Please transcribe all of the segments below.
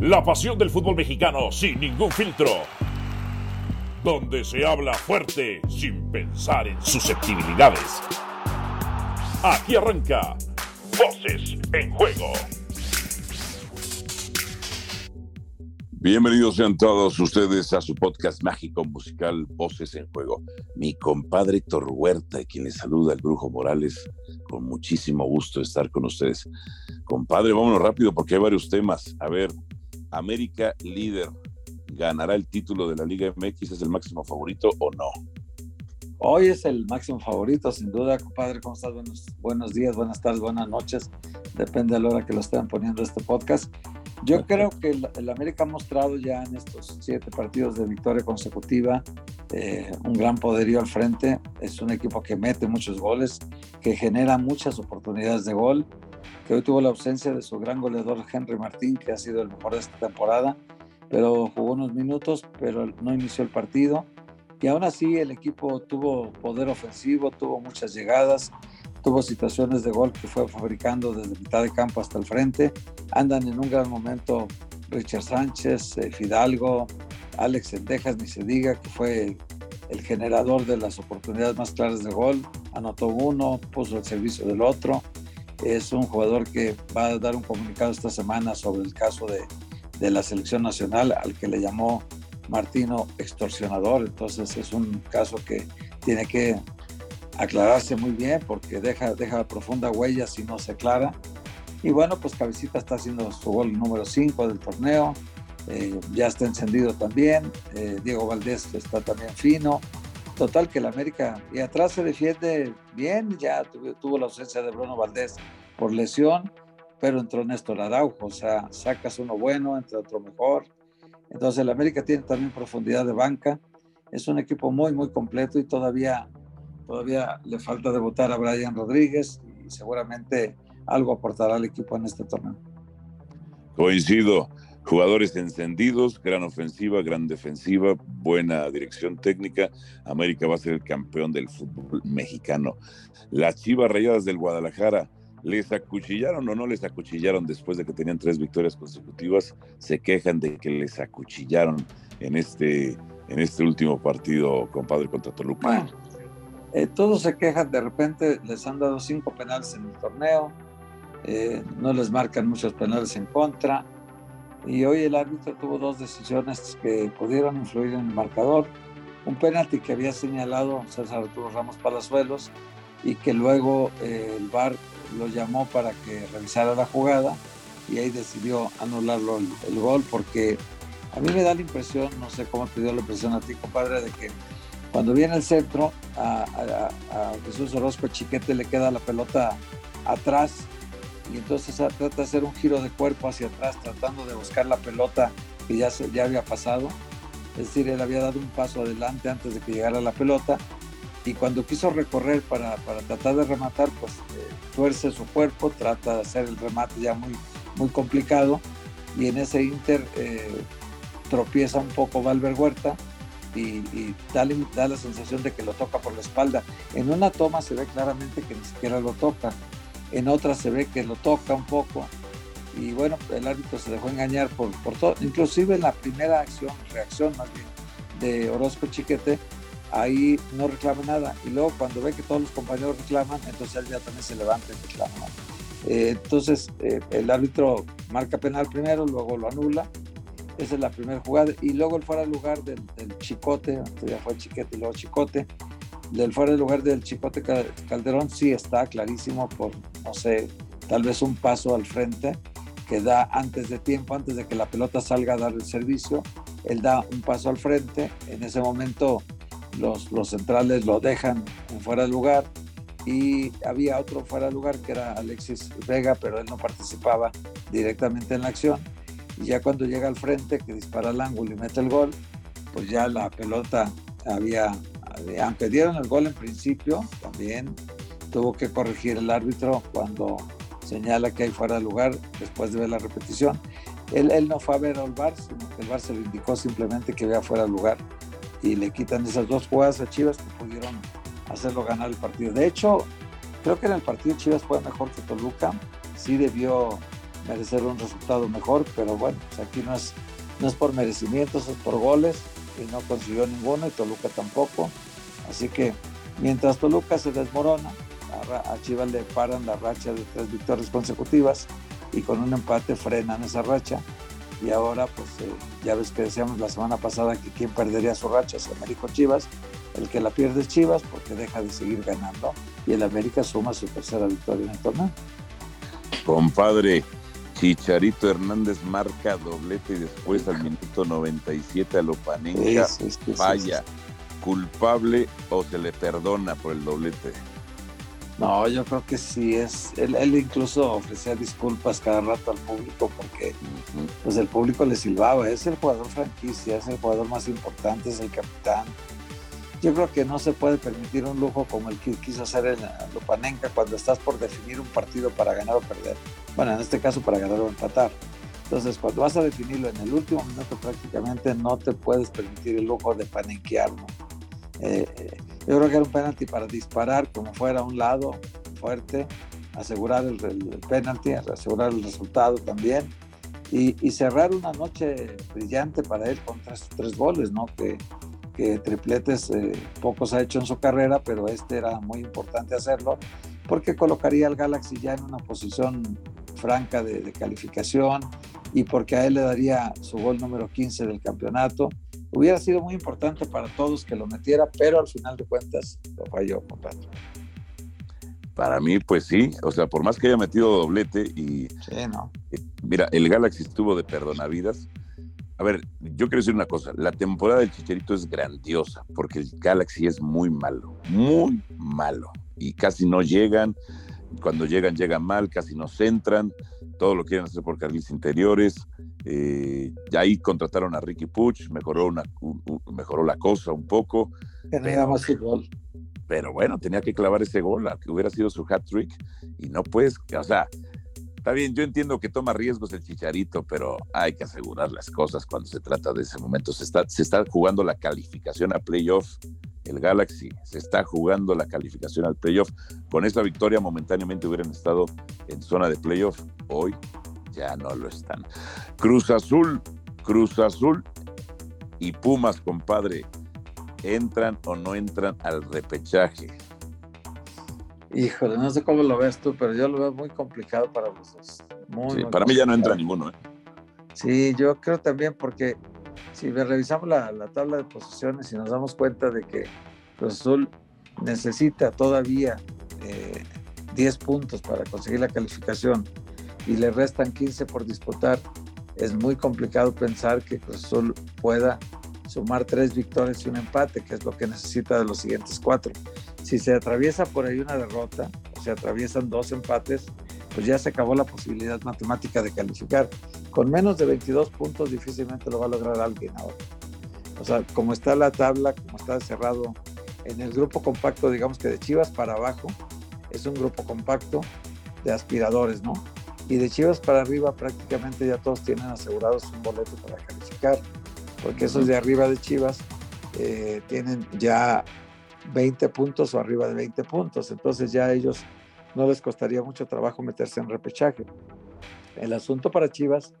La pasión del fútbol mexicano sin ningún filtro. Donde se habla fuerte sin pensar en susceptibilidades. Aquí arranca Voces en Juego. Bienvenidos sean todos ustedes a su podcast mágico musical Voces en Juego. Mi compadre Héctor Huerta, quien les saluda, el Brujo Morales, con muchísimo gusto estar con ustedes. Compadre, vámonos rápido porque hay varios temas. A ver, América líder, ¿ganará el título de la Liga MX? ¿Es el máximo favorito o no? Hoy es el máximo favorito, sin duda, compadre. ¿Cómo estás? Buenos, buenos días, buenas tardes, buenas noches. Depende de la hora que lo estén poniendo este podcast. Yo creo que el, América ha mostrado ya en estos siete partidos de victoria consecutiva eh, un gran poderío al frente. Es un equipo que mete muchos goles, que genera muchas oportunidades de gol, que hoy tuvo la ausencia de su gran goleador Henry Martín, que ha sido el mejor de esta temporada, pero jugó unos minutos, pero no inició el partido. Y aún así el equipo tuvo poder ofensivo, tuvo muchas llegadas, tuvo situaciones de gol que fue fabricando desde mitad de campo hasta el frente. Andan en un gran momento Richard Sánchez, eh, Fidalgo, Alex Sendejas, ni se diga que fue el generador de las oportunidades más claras de gol. Anotó uno, puso el servicio del otro. Es un jugador que va a dar un comunicado esta semana sobre el caso de, de la selección nacional al que le llamó Martino extorsionador. Entonces es un caso que tiene que aclararse muy bien porque deja, deja profunda huella si no se aclara. Y bueno, pues Cabecita está haciendo su gol número 5 del torneo, eh, ya está encendido también, eh, Diego Valdés está también fino. Total que el América y atrás se defiende bien, ya tuvo, la ausencia de Bruno Valdés por lesión, pero entró Néstor Araujo, o sea, sacas uno bueno, entre otro mejor. Entonces el América tiene también profundidad de banca, es un equipo muy, muy completo y todavía Todavía le falta debutar a Brian Rodríguez y seguramente algo aportará al equipo en este torneo. Coincido. Jugadores encendidos, gran ofensiva, gran defensiva, buena dirección técnica. América va a ser el campeón del fútbol mexicano. Las Chivas Rayadas del Guadalajara, ¿les acuchillaron o no les acuchillaron después de que tenían tres victorias consecutivas? Se quejan de que les acuchillaron en este, en este último partido, compadre, contra Toluca. Eh, todos se quejan, de repente les han dado cinco penales en el torneo, eh, no les marcan muchos penales en contra. Y hoy el árbitro tuvo dos decisiones que pudieron influir en el marcador. Un penalti que había señalado César Arturo Ramos Palazuelos y que luego eh, el VAR lo llamó para que revisara la jugada y ahí decidió anularlo el, gol porque a mí me da la impresión, no sé cómo te dio la impresión a ti, compadre, de que cuando viene el centro, a, Jesús Orozco Chiquete le queda la pelota atrás y entonces trata de hacer un giro de cuerpo hacia atrás tratando de buscar la pelota que ya, se, ya había pasado. Es decir, él había dado un paso adelante antes de que llegara la pelota y cuando quiso recorrer para, para tratar de rematar, pues eh, tuerce su cuerpo, trata de hacer el remate ya muy, muy complicado y en ese inter eh, tropieza un poco Valver Huerta y, da, la sensación de que lo toca por la espalda. En una toma se ve claramente que ni siquiera lo toca, en otra se ve que lo toca un poco y bueno, el árbitro se dejó engañar por, por todo, inclusive en la primera acción, reacción más bien, de Orozco Chiquete, ahí no reclama nada y luego cuando ve que todos los compañeros reclaman, entonces él ya también se levanta y reclama. Eh, entonces eh, el árbitro marca penal primero, luego lo anula esa es la primera jugada. Y luego el fuera de lugar del, Chicote, ya fue Chiquete y luego Chicote. Del fuera de lugar del Chicote Calderón sí está clarísimo por, no sé, tal vez un paso al frente que da antes de tiempo, antes de que la pelota salga a dar el servicio. Él da un paso al frente. En ese momento los, los centrales lo dejan fuera de lugar y había otro fuera de lugar que era Alexis Vega, pero él no participaba directamente en la acción y ya cuando llega al frente, que dispara al ángulo y mete el gol, pues ya la pelota había, aunque dieron el gol en principio, también tuvo que corregir el árbitro cuando señala que hay fuera de lugar después de ver la repetición. Él, él no fue a ver al VAR, sino que el VAR se le indicó simplemente que había fuera de lugar y le quitan esas dos jugadas a Chivas que pudieron hacerlo ganar el partido. De hecho, creo que en el partido Chivas fue mejor que Toluca, sí debió merecer un resultado mejor, pero bueno, pues aquí no es, no es por merecimientos, es por goles y no consiguió ninguno y Toluca tampoco. Así que mientras Toluca se desmorona, a Chivas le paran la racha de tres victorias consecutivas y con un empate frenan esa racha. Y ahora, pues eh, ya ves que decíamos la semana pasada que quien perdería su racha es Américo Chivas. El que la pierde es Chivas porque deja de seguir ganando y el América suma su tercera victoria en el torneo. Compadre, Chicharito Hernández marca doblete y después al minuto 97 a Lopanenka vaya culpable o se le perdona por el doblete. No, yo creo que sí es. Él, incluso ofrecía disculpas cada rato al público porque pues el público le silbaba. Es el jugador franquicia, es el jugador más importante, es el capitán. Yo creo que no se puede permitir un lujo como el que quiso hacer en Lupanenka cuando estás por definir un partido para ganar o perder. Bueno, en este caso para ganar o empatar. Entonces, cuando vas a definirlo en el último minuto prácticamente no te puedes permitir el lujo de panenquearlo. Eh, yo creo que era un penalti para disparar como fuera a un lado fuerte, asegurar el, penalti, asegurar el resultado también y, cerrar una noche brillante para él con tres, tres goles, ¿no? Que, que tripletes eh, pocos ha hecho en su carrera, pero este era muy importante hacerlo porque colocaría al Galaxy ya en una posición franca de, de calificación y porque a él le daría su gol número 15 del campeonato hubiera sido muy importante para todos que lo metiera, pero al final de cuentas lo falló, compadre. Para mí, pues sí, o sea, por más que haya metido doblete y... Sí, no. Eh, mira, el Galaxy estuvo de perdonavidas. A ver, yo quiero decir una cosa, la temporada del Chicharito es grandiosa, porque el Galaxy es muy malo, muy malo, y casi no llegan, cuando llegan, llegan mal, casi no centran, todo lo quieren hacer por carriles interiores, eh, ahí contrataron a Ricky Puch, mejoró, una, mejoró la cosa un poco. Pero, gol. pero bueno, tenía que clavar ese gol, que hubiera sido su hat trick, y no puedes, o sea, está bien, yo entiendo que toma riesgos el chicharito, pero hay que asegurar las cosas cuando se trata de ese momento. Se está, se está jugando la calificación a playoff. El Galaxy se está jugando la calificación al playoff. Con esta victoria momentáneamente hubieran estado en zona de playoff. Hoy ya no lo están. Cruz Azul, Cruz Azul y Pumas, compadre, ¿entran o no entran al repechaje? Híjole, no sé cómo lo ves tú, pero yo lo veo muy complicado para los dos. para mí ya no entra ninguno. ¿eh? Sí, yo creo también porque si revisamos la, tabla de posiciones y nos damos cuenta de que Cruz Azul necesita todavía 10 eh, puntos para conseguir la calificación y le restan 15 por disputar, es muy complicado pensar que Cruz Azul pueda sumar tres victorias y un empate, que es lo que necesita de los siguientes cuatro. Si se atraviesa por ahí una derrota, o se atraviesan dos empates, pues ya se acabó la posibilidad matemática de calificar. Con menos de 22 puntos difícilmente lo va a lograr alguien ahora. O sea, como está la tabla, como está cerrado en el grupo compacto, digamos que de Chivas para abajo, es un grupo compacto de aspiradores, ¿no? Y de Chivas para arriba prácticamente ya todos tienen asegurados un boleto para calificar, porque esos de arriba de Chivas eh, tienen ya 20 puntos o arriba de 20 puntos, entonces ya a ellos no les costaría mucho trabajo meterse en repechaje. El asunto para Chivas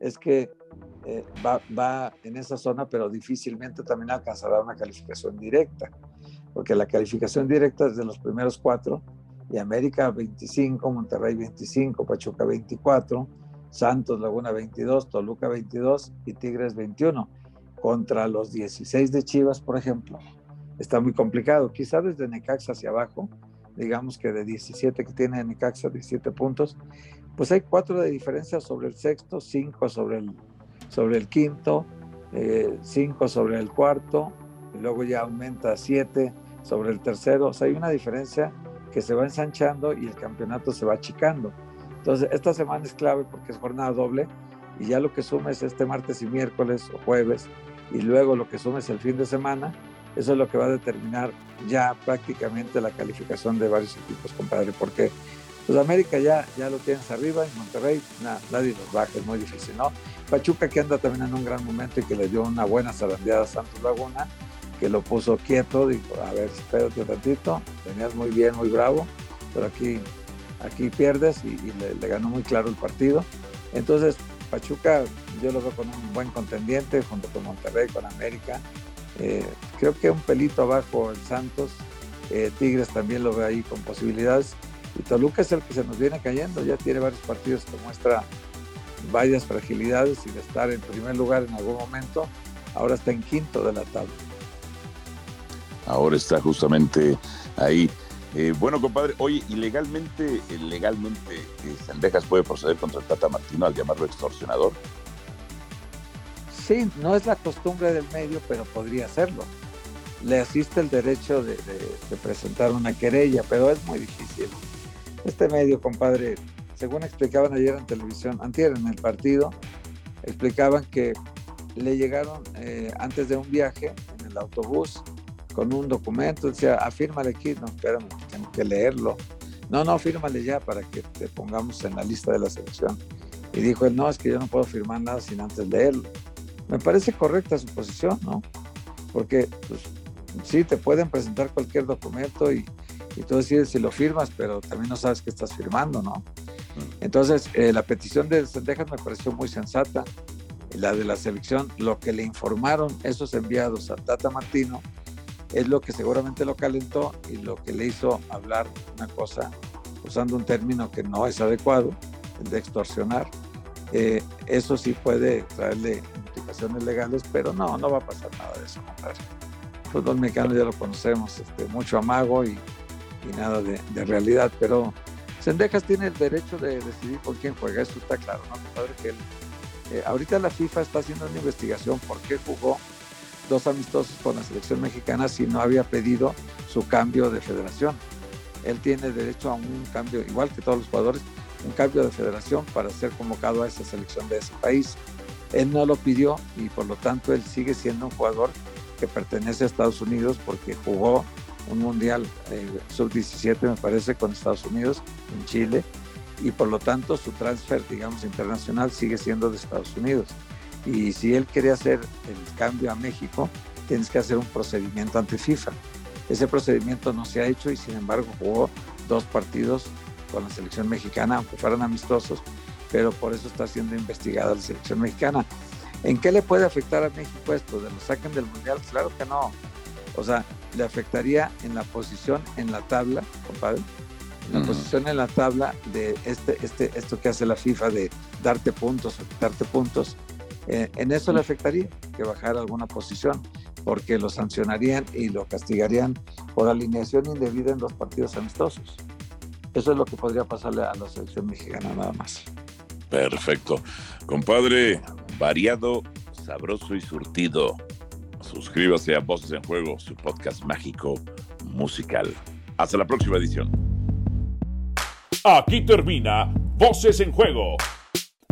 es que eh, va, va, en esa zona, pero difícilmente también alcanzará una calificación directa, porque la calificación directa es de los primeros cuatro y América 25, Monterrey 25, Pachuca 24, Santos Laguna 22, Toluca 22 y Tigres 21. Contra los 16 de Chivas, por ejemplo, está muy complicado. Quizá desde Necaxa hacia abajo, digamos que de 17 que tiene Necaxa, 17 puntos, pues hay cuatro de diferencia sobre el sexto, cinco sobre el, sobre el quinto, eh, cinco sobre el cuarto, y luego ya aumenta a 7 sobre el tercero. O sea, hay una diferencia que se va ensanchando y el campeonato se va achicando. Entonces, esta semana es clave porque es jornada doble y ya lo que sumes este martes y miércoles o jueves y luego lo que sumes el fin de semana, eso es lo que va a determinar ya prácticamente la calificación de varios equipos, compadre, porque pues América ya, ya lo tienes arriba y Monterrey nadie los baja, es muy difícil, ¿no? Pachuca que anda también en un gran momento y que le dio una buena zarandeada a Santos Laguna, que lo puso quieto, dijo, a ver, espérate un ratito, tenías muy bien, muy bravo, pero aquí aquí pierdes y, le, ganó muy claro el partido. Entonces, Pachuca yo lo veo con un buen contendiente junto con Monterrey, con América. Eh, creo que un pelito abajo el Santos. Eh, Tigres también lo ve ahí con posibilidades. Y Toluca es el que se nos viene cayendo. Ya tiene varios partidos que muestra varias fragilidades y de estar en primer lugar en algún momento, ahora está en quinto de la tabla. Ahora está justamente ahí. Eh, bueno, compadre, oye, ilegalmente, legalmente, Sendejas puede proceder contra el Tata Martino al llamarlo extorsionador. Sí, no es la costumbre del medio, pero podría hacerlo. Le asiste el derecho de, presentar una querella, pero es muy difícil. Este medio, compadre, según explicaban ayer en televisión, antier en el partido, explicaban que le llegaron eh, antes de un viaje en el autobús con un documento, decía, afírmale aquí, no, espérame, tengo que leerlo. No, no, fírmale ya para que te pongamos en la lista de la selección. Y dijo él, no, es que yo no puedo firmar nada sin antes leerlo. Me parece correcta su posición, ¿no? Porque pues, sí, te pueden presentar cualquier documento y, y tú decides si lo firmas, pero también no sabes qué estás firmando, ¿no? Entonces, eh, la petición de Sendejas me pareció muy sensata. La de la selección, lo que le informaron esos enviados a Tata Martino es lo que seguramente lo calentó y lo que le hizo hablar una cosa, usando un término que no es adecuado, de extorsionar. Eh, eso sí puede traerle implicaciones legales, pero no, no va a pasar nada de eso, compadre. El fútbol mexicano ya lo conocemos, este, mucho amago y, y nada de, de, realidad, pero Sendejas tiene el derecho de decidir con quién juega, eso está claro, ¿no? Compadre, que eh, ahorita la FIFA está haciendo una investigación por qué jugó dos amistosos con la selección mexicana si no había pedido su cambio de federación. Él tiene derecho a un cambio, igual que todos los jugadores, un cambio de federación para ser convocado a esa selección de ese país. Él no lo pidió y por lo tanto él sigue siendo un jugador que pertenece a Estados Unidos porque jugó un mundial eh, sub-17 me parece con Estados Unidos en Chile y por lo tanto su transfer digamos internacional sigue siendo de Estados Unidos y si él quiere hacer el cambio a México tienes que hacer un procedimiento ante FIFA ese procedimiento no se ha hecho y sin embargo jugó dos partidos con la selección mexicana, aunque fueran amistosos, pero por eso está siendo investigada la selección mexicana. ¿En qué le puede afectar a México esto? ¿De lo saquen del Mundial? Claro que no. O sea, le afectaría en la posición en la tabla, compadre, en la posición en la tabla de este, este, esto que hace la FIFA de darte puntos o quitarte puntos. Eh, en eso le afectaría que bajara alguna posición, porque lo sancionarían y lo castigarían por alineación indebida en los partidos amistosos. Eso es lo que podría pasarle a la selección mexicana nada más. Perfecto. Compadre, variado, sabroso y surtido. Suscríbase a Voces en Juego, su podcast mágico musical. Hasta la próxima edición. Aquí termina Voces en Juego.